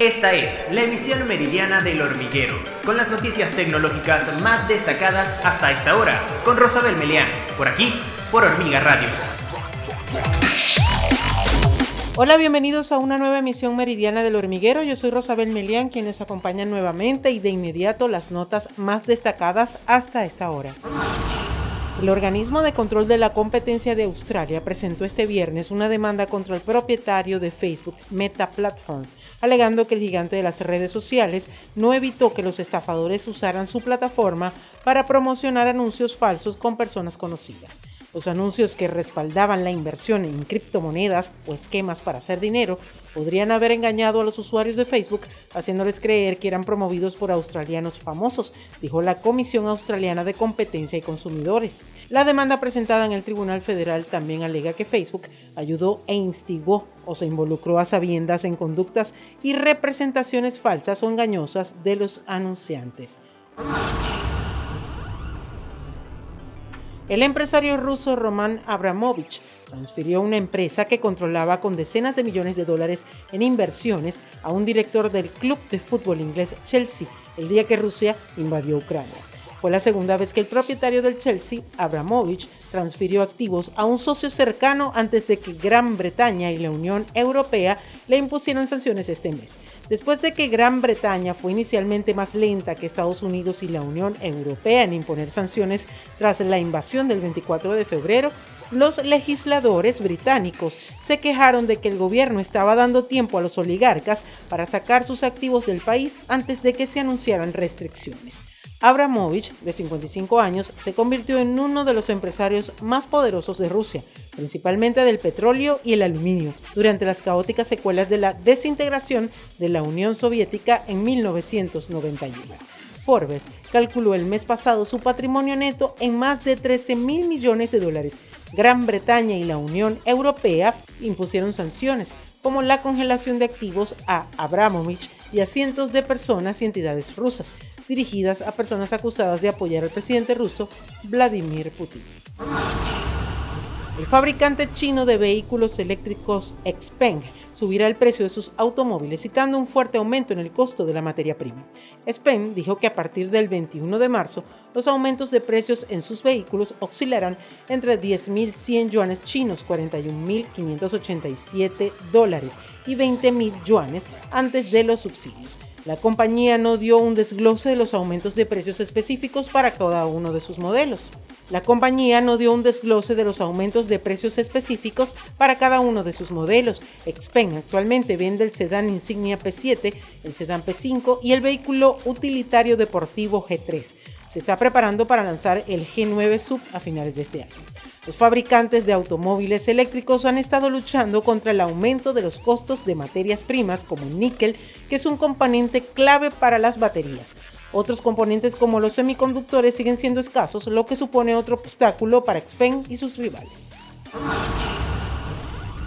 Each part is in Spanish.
Esta es la emisión meridiana del hormiguero, con las noticias tecnológicas más destacadas hasta esta hora, con Rosabel Melián, por aquí, por Hormiga Radio. Hola, bienvenidos a una nueva emisión meridiana del hormiguero. Yo soy Rosabel Melián, quienes acompañan nuevamente y de inmediato las notas más destacadas hasta esta hora. El organismo de control de la competencia de Australia presentó este viernes una demanda contra el propietario de Facebook, Meta Platform, alegando que el gigante de las redes sociales no evitó que los estafadores usaran su plataforma para promocionar anuncios falsos con personas conocidas. Los anuncios que respaldaban la inversión en criptomonedas o esquemas para hacer dinero podrían haber engañado a los usuarios de Facebook, haciéndoles creer que eran promovidos por australianos famosos, dijo la Comisión Australiana de Competencia y Consumidores. La demanda presentada en el Tribunal Federal también alega que Facebook ayudó e instigó o se involucró a sabiendas en conductas y representaciones falsas o engañosas de los anunciantes. El empresario ruso Roman Abramovich transfirió una empresa que controlaba con decenas de millones de dólares en inversiones a un director del club de fútbol inglés Chelsea el día que Rusia invadió Ucrania. Fue la segunda vez que el propietario del Chelsea, Abramovich, transfirió activos a un socio cercano antes de que Gran Bretaña y la Unión Europea le impusieran sanciones este mes. Después de que Gran Bretaña fue inicialmente más lenta que Estados Unidos y la Unión Europea en imponer sanciones tras la invasión del 24 de febrero, los legisladores británicos se quejaron de que el gobierno estaba dando tiempo a los oligarcas para sacar sus activos del país antes de que se anunciaran restricciones. Abramovich, de 55 años, se convirtió en uno de los empresarios más poderosos de Rusia, principalmente del petróleo y el aluminio, durante las caóticas secuelas de la desintegración de la Unión Soviética en 1991. Forbes calculó el mes pasado su patrimonio neto en más de 13 mil millones de dólares. Gran Bretaña y la Unión Europea impusieron sanciones, como la congelación de activos a Abramovich y a cientos de personas y entidades rusas, dirigidas a personas acusadas de apoyar al presidente ruso Vladimir Putin. El fabricante chino de vehículos eléctricos Xpeng subirá el precio de sus automóviles, citando un fuerte aumento en el costo de la materia prima. Xpeng dijo que a partir del 21 de marzo, los aumentos de precios en sus vehículos oscilarán entre 10.100 yuanes chinos, 41.587 dólares, y 20.000 yuanes antes de los subsidios. La compañía no dio un desglose de los aumentos de precios específicos para cada uno de sus modelos. La compañía no dio un desglose de los aumentos de precios específicos para cada uno de sus modelos. Xpeng actualmente vende el sedán insignia P7, el sedán P5 y el vehículo utilitario deportivo G3. Se está preparando para lanzar el G9 Sub a finales de este año. Los fabricantes de automóviles eléctricos han estado luchando contra el aumento de los costos de materias primas como el níquel, que es un componente clave para las baterías. Otros componentes como los semiconductores siguen siendo escasos, lo que supone otro obstáculo para Xpeng y sus rivales.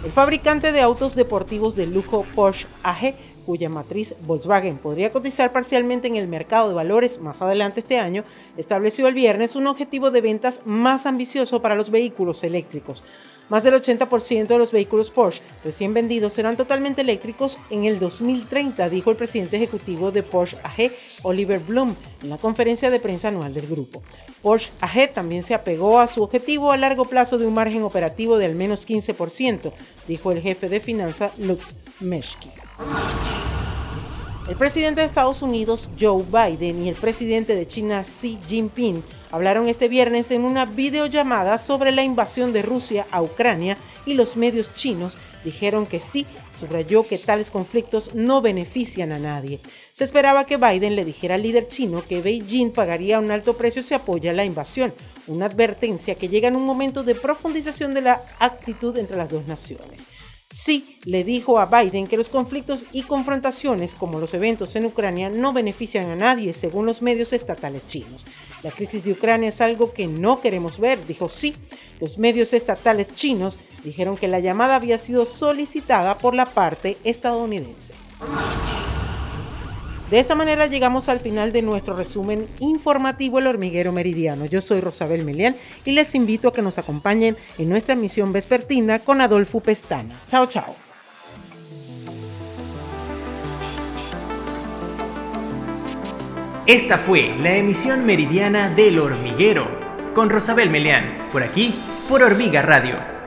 El fabricante de autos deportivos de lujo Porsche AG cuya matriz Volkswagen podría cotizar parcialmente en el mercado de valores más adelante este año, estableció el viernes un objetivo de ventas más ambicioso para los vehículos eléctricos. Más del 80% de los vehículos Porsche recién vendidos serán totalmente eléctricos en el 2030, dijo el presidente ejecutivo de Porsche AG, Oliver Bloom, en la conferencia de prensa anual del grupo. Porsche AG también se apegó a su objetivo a largo plazo de un margen operativo de al menos 15%, dijo el jefe de finanzas Lutz Meschke. El presidente de Estados Unidos, Joe Biden, y el presidente de China, Xi Jinping, hablaron este viernes en una videollamada sobre la invasión de Rusia a Ucrania y los medios chinos dijeron que sí, subrayó que tales conflictos no benefician a nadie. Se esperaba que Biden le dijera al líder chino que Beijing pagaría un alto precio si apoya la invasión, una advertencia que llega en un momento de profundización de la actitud entre las dos naciones. Sí, le dijo a Biden que los conflictos y confrontaciones como los eventos en Ucrania no benefician a nadie, según los medios estatales chinos. La crisis de Ucrania es algo que no queremos ver, dijo sí. Los medios estatales chinos dijeron que la llamada había sido solicitada por la parte estadounidense. De esta manera llegamos al final de nuestro resumen informativo El Hormiguero Meridiano. Yo soy Rosabel Melián y les invito a que nos acompañen en nuestra emisión vespertina con Adolfo Pestana. Chao, chao. Esta fue la emisión meridiana del Hormiguero con Rosabel Melián, por aquí, por Hormiga Radio.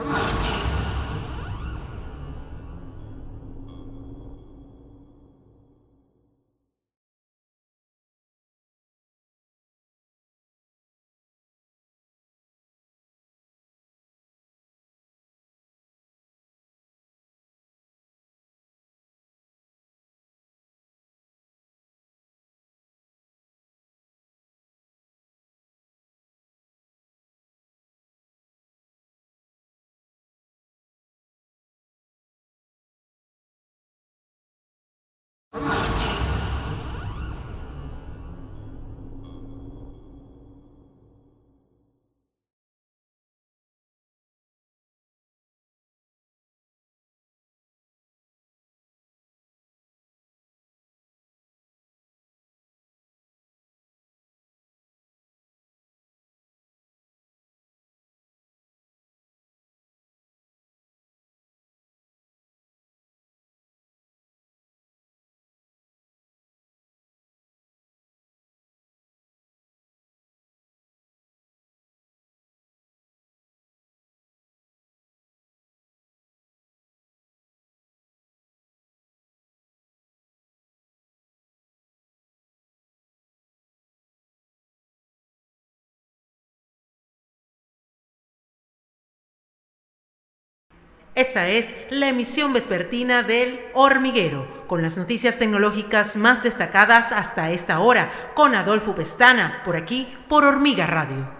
Come on. Esta es la emisión vespertina del Hormiguero, con las noticias tecnológicas más destacadas hasta esta hora, con Adolfo Pestana, por aquí, por Hormiga Radio.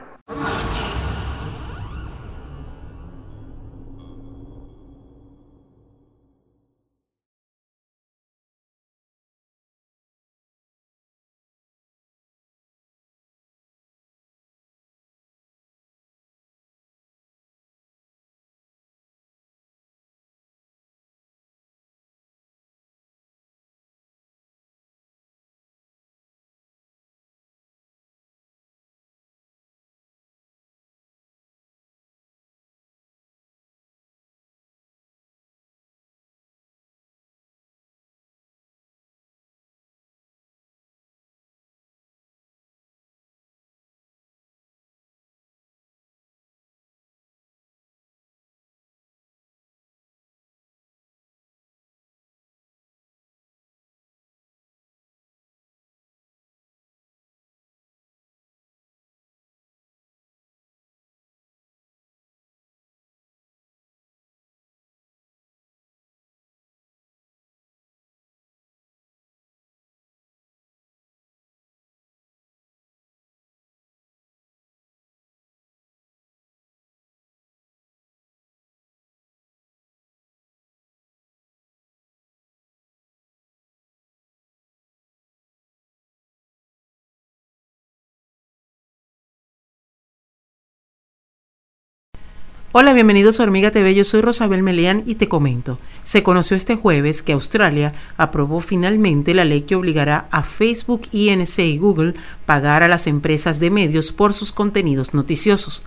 Hola, bienvenidos a Hormiga TV, yo soy Rosabel Meleán y te comento. Se conoció este jueves que Australia aprobó finalmente la ley que obligará a Facebook, INC y Google pagar a las empresas de medios por sus contenidos noticiosos.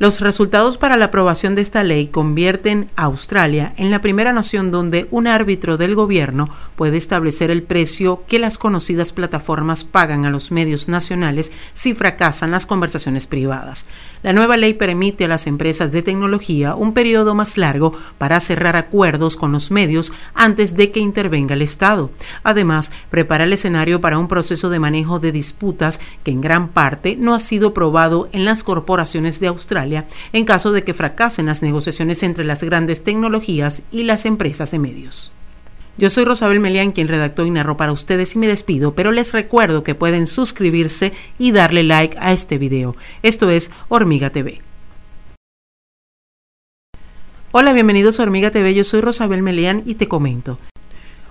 Los resultados para la aprobación de esta ley convierten a Australia en la primera nación donde un árbitro del gobierno puede establecer el precio que las conocidas plataformas pagan a los medios nacionales si fracasan las conversaciones privadas. La nueva ley permite a las empresas de tecnología un periodo más largo para cerrar acuerdos con los medios antes de que intervenga el Estado. Además, prepara el escenario para un proceso de manejo de disputas que en gran parte no ha sido probado en las corporaciones de Australia en caso de que fracasen las negociaciones entre las grandes tecnologías y las empresas de medios. Yo soy Rosabel Melián, quien redactó y narró para ustedes y me despido, pero les recuerdo que pueden suscribirse y darle like a este video. Esto es Hormiga TV. Hola, bienvenidos a Hormiga TV, yo soy Rosabel Melián y te comento.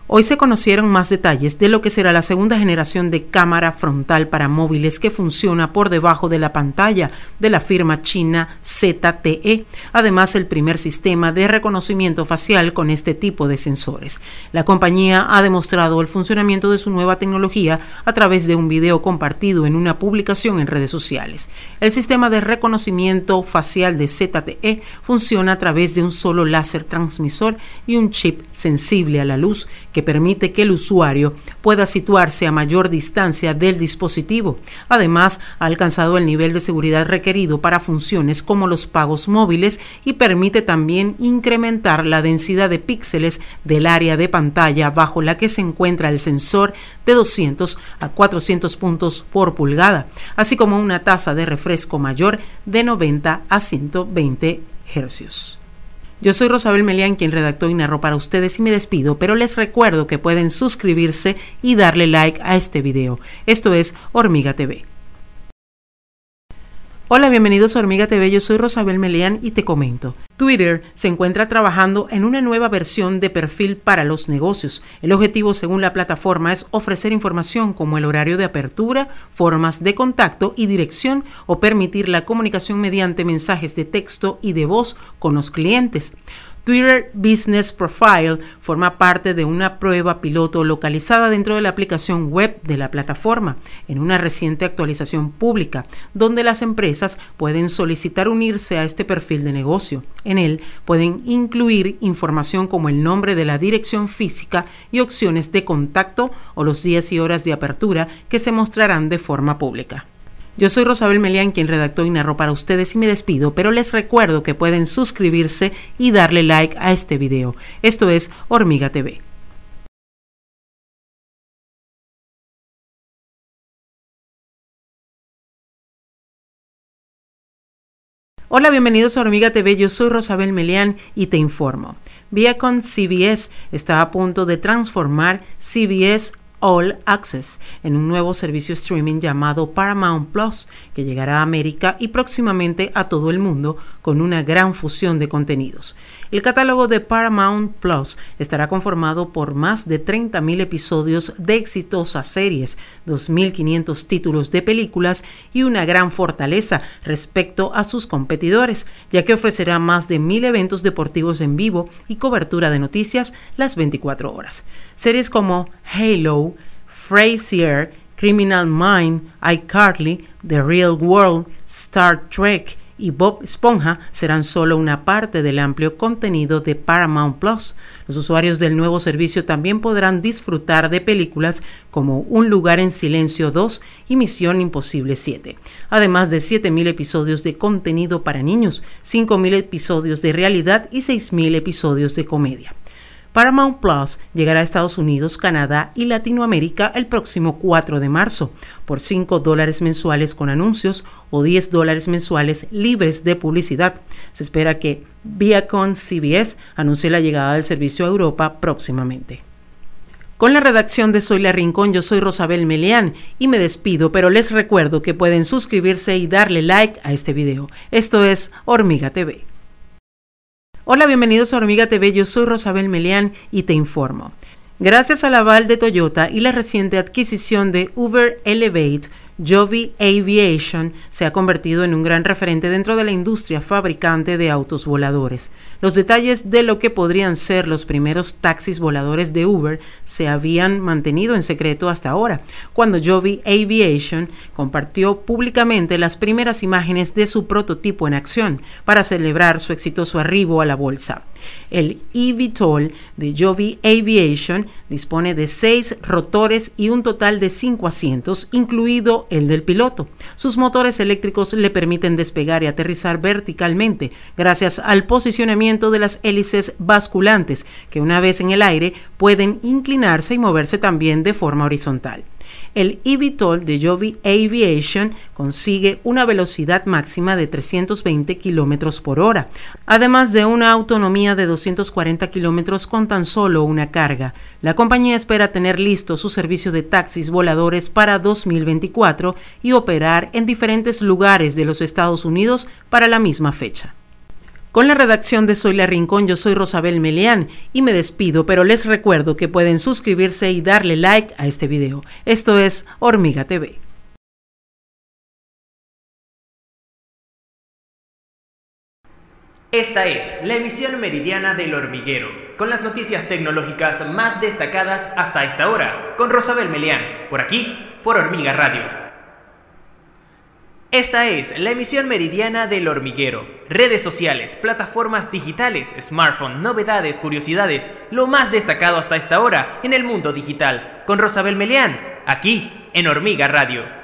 Hoy se conocieron más detalles de lo que será la segunda generación de cámara frontal para móviles que funciona por debajo de la pantalla de la firma china ZTE, además el primer sistema de reconocimiento facial con este tipo de sensores. La compañía ha demostrado el funcionamiento de su nueva tecnología a través de un video compartido en una publicación en redes sociales. El sistema de reconocimiento facial de ZTE funciona a través de un solo láser transmisor y un chip sensible a la luz que permite que el usuario pueda situarse a mayor distancia del dispositivo. Además, ha alcanzado el nivel de seguridad requerido para funciones como los pagos móviles y permite también incrementar la densidad de píxeles del área de pantalla bajo la que se encuentra el sensor de 200 a 400 puntos por pulgada, así como una tasa de refresco mayor de 90 a 120 Hz. Yo soy Rosabel Melián, quien redactó y narró para ustedes y me despido, pero les recuerdo que pueden suscribirse y darle like a este video. Esto es Hormiga TV. Hola, bienvenidos a Hormiga TV, yo soy Rosabel Meleán y te comento. Twitter se encuentra trabajando en una nueva versión de perfil para los negocios. El objetivo, según la plataforma, es ofrecer información como el horario de apertura, formas de contacto y dirección o permitir la comunicación mediante mensajes de texto y de voz con los clientes. Twitter Business Profile forma parte de una prueba piloto localizada dentro de la aplicación web de la plataforma en una reciente actualización pública, donde las empresas pueden solicitar unirse a este perfil de negocio. En él pueden incluir información como el nombre de la dirección física y opciones de contacto o los días y horas de apertura que se mostrarán de forma pública. Yo soy Rosabel Melián, quien redactó y narró para ustedes y me despido, pero les recuerdo que pueden suscribirse y darle like a este video. Esto es Hormiga TV. Hola, bienvenidos a Hormiga TV, yo soy Rosabel Melián y te informo. Viacom CBS está a punto de transformar CBS All Access en un nuevo servicio streaming llamado Paramount Plus que llegará a América y próximamente a todo el mundo con una gran fusión de contenidos. El catálogo de Paramount Plus estará conformado por más de 30.000 episodios de exitosas series, 2.500 títulos de películas y una gran fortaleza respecto a sus competidores, ya que ofrecerá más de 1.000 eventos deportivos en vivo y cobertura de noticias las 24 horas. Series como Halo, Frasier, Criminal Mind, iCarly, The Real World, Star Trek y Bob Esponja serán solo una parte del amplio contenido de Paramount Plus. Los usuarios del nuevo servicio también podrán disfrutar de películas como Un lugar en silencio 2 y Misión Imposible 7, además de 7.000 episodios de contenido para niños, 5.000 episodios de realidad y 6.000 episodios de comedia. Paramount Plus llegará a Estados Unidos, Canadá y Latinoamérica el próximo 4 de marzo por 5 dólares mensuales con anuncios o 10 dólares mensuales libres de publicidad. Se espera que Viacom CBS anuncie la llegada del servicio a Europa próximamente. Con la redacción de Soy la Rincón, yo soy Rosabel Meleán y me despido, pero les recuerdo que pueden suscribirse y darle like a este video. Esto es Hormiga TV. Hola, bienvenidos a Hormiga TV, yo soy Rosabel Meleán y te informo. Gracias al aval de Toyota y la reciente adquisición de Uber Elevate, Joby Aviation se ha convertido en un gran referente dentro de la industria fabricante de autos voladores. Los detalles de lo que podrían ser los primeros taxis voladores de Uber se habían mantenido en secreto hasta ahora, cuando Joby Aviation compartió públicamente las primeras imágenes de su prototipo en acción para celebrar su exitoso arribo a la bolsa. El eVTOL de Joby Aviation dispone de seis rotores y un total de cinco asientos, incluido el del piloto. Sus motores eléctricos le permiten despegar y aterrizar verticalmente gracias al posicionamiento de las hélices basculantes, que una vez en el aire pueden inclinarse y moverse también de forma horizontal el eVTOL de Joby Aviation consigue una velocidad máxima de 320 km por hora, además de una autonomía de 240 km con tan solo una carga. La compañía espera tener listo su servicio de taxis voladores para 2024 y operar en diferentes lugares de los Estados Unidos para la misma fecha. Con la redacción de Soy la Rincón, yo soy Rosabel Meleán y me despido, pero les recuerdo que pueden suscribirse y darle like a este video. Esto es Hormiga TV. Esta es la emisión meridiana del hormiguero, con las noticias tecnológicas más destacadas hasta esta hora, con Rosabel Meleán, por aquí, por Hormiga Radio. Esta es la emisión meridiana del hormiguero. Redes sociales, plataformas digitales, smartphone, novedades, curiosidades, lo más destacado hasta esta hora en el mundo digital. Con Rosabel Meleán, aquí en Hormiga Radio.